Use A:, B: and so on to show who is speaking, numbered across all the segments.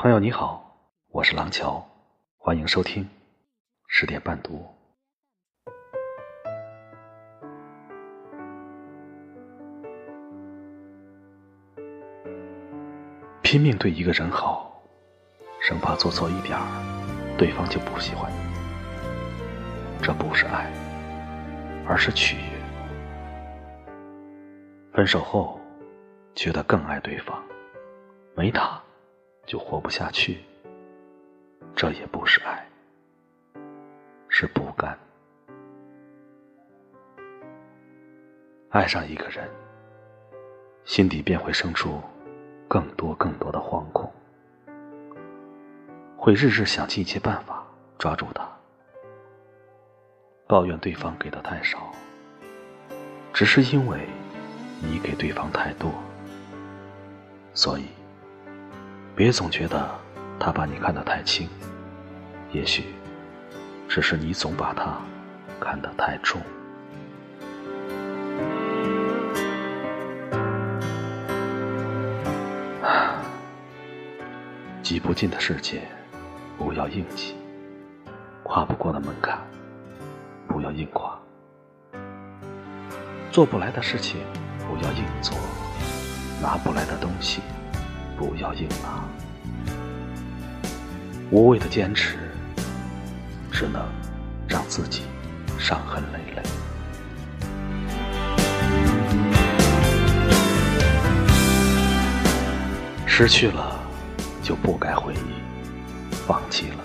A: 朋友你好，我是廊桥，欢迎收听十点半读。拼命对一个人好，生怕做错一点儿，对方就不喜欢你。这不是爱，而是取悦。分手后，觉得更爱对方，没他。就活不下去，这也不是爱，是不甘。爱上一个人，心底便会生出更多更多的惶恐，会日日想尽一切办法抓住他，抱怨对方给的太少，只是因为你给对方太多，所以。别总觉得他把你看得太轻，也许只是你总把他看得太重。挤不进的世界，不要硬挤；跨不过的门槛，不要硬跨；做不来的事情，不要硬做；拿不来的东西。不要硬拉，无谓的坚持，只能让自己伤痕累累。失去了就不该回忆，放弃了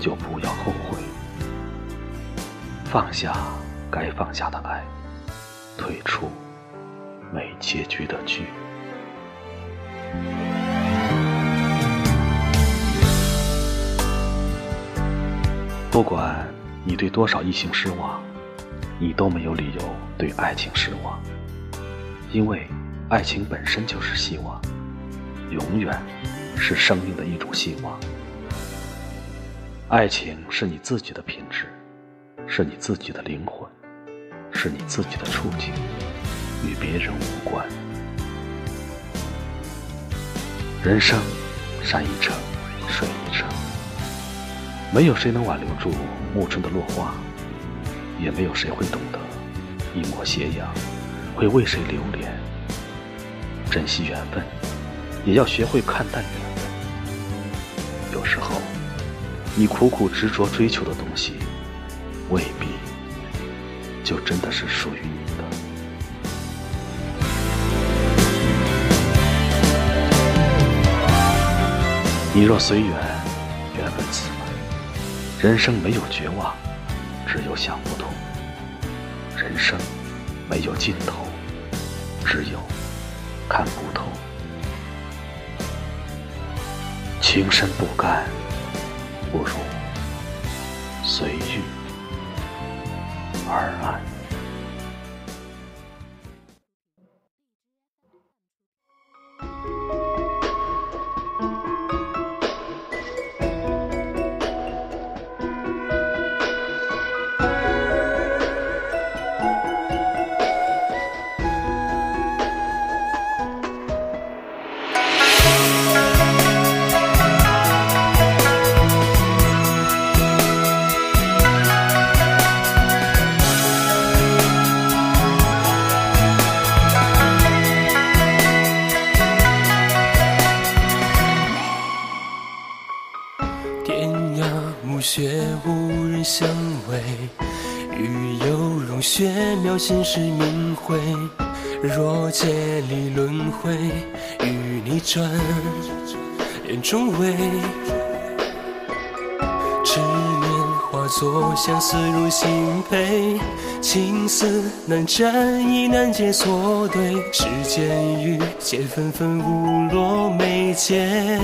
A: 就不要后悔，放下该放下的爱，退出没结局的剧。不管你对多少异性失望，你都没有理由对爱情失望，因为爱情本身就是希望，永远是生命的一种希望。爱情是你自己的品质，是你自己的灵魂，是你自己的处境，与别人无关。人生，山一程，水一程。没有谁能挽留住暮春的落花，也没有谁会懂得一抹斜阳会为谁留恋。珍惜缘分，也要学会看淡缘分。有时候，你苦苦执着追求的东西，未必就真的是属于你。你若随缘，缘分自来。人生没有绝望，只有想不通；人生没有尽头，只有看不透。情深不甘，不如随遇而安。
B: 却无人相慰，雨有融雪渺现时明辉。若借力轮回，与你转眼中微。执念化作相思入心扉，情丝难斩，亦难解错对。世间雨皆纷纷，无落眉间，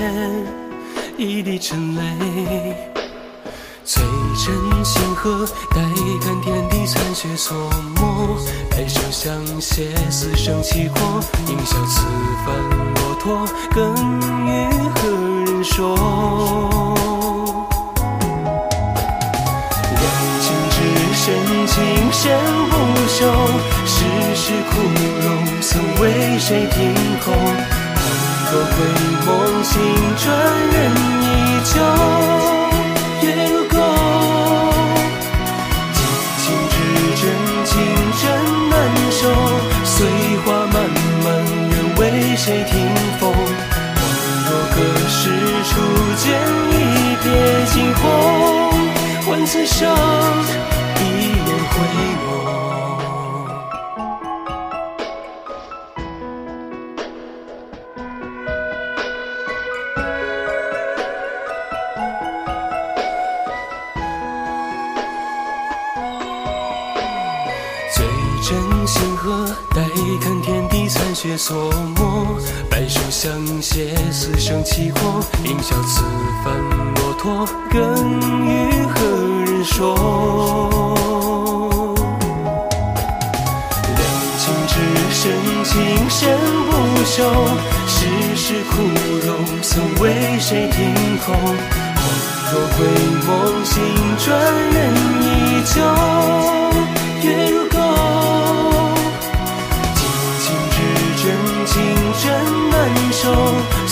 B: 一滴尘泪。醉枕星河，待看天地残雪错没。抬手相携，死生契阔。应笑此番落拓，更与何人说？两情至深，情深不休。世事枯荣，曾为谁听一眼回眸最真星河待看天地残雪锁墨白首相携死生契阔吟笑此番落拓更与何说？两情之深，情深不寿。世事苦柔，曾为谁听候？恍若回梦，醒转人依旧。月如钩，激情之真，情真难收。碎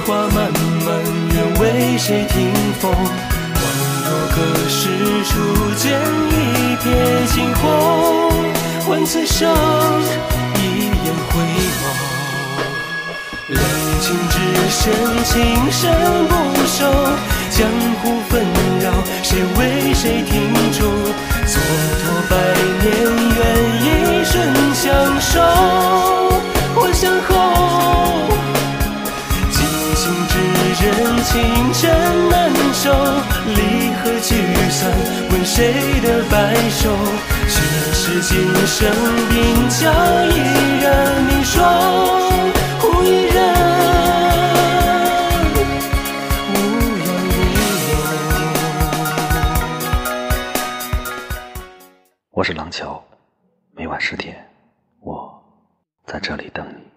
B: 花漫漫，愿为谁听风？惊鸿。问此生，一眼回眸。两情之深，情深不寿。江湖纷扰，谁为谁停驻？蹉跎百年，愿一瞬相守。我相候，激情之真，情真难收。离合聚散，谁的白首？前世今生，鬓角依然凝霜。
A: 我是廊桥，每晚十点，我在这里等你。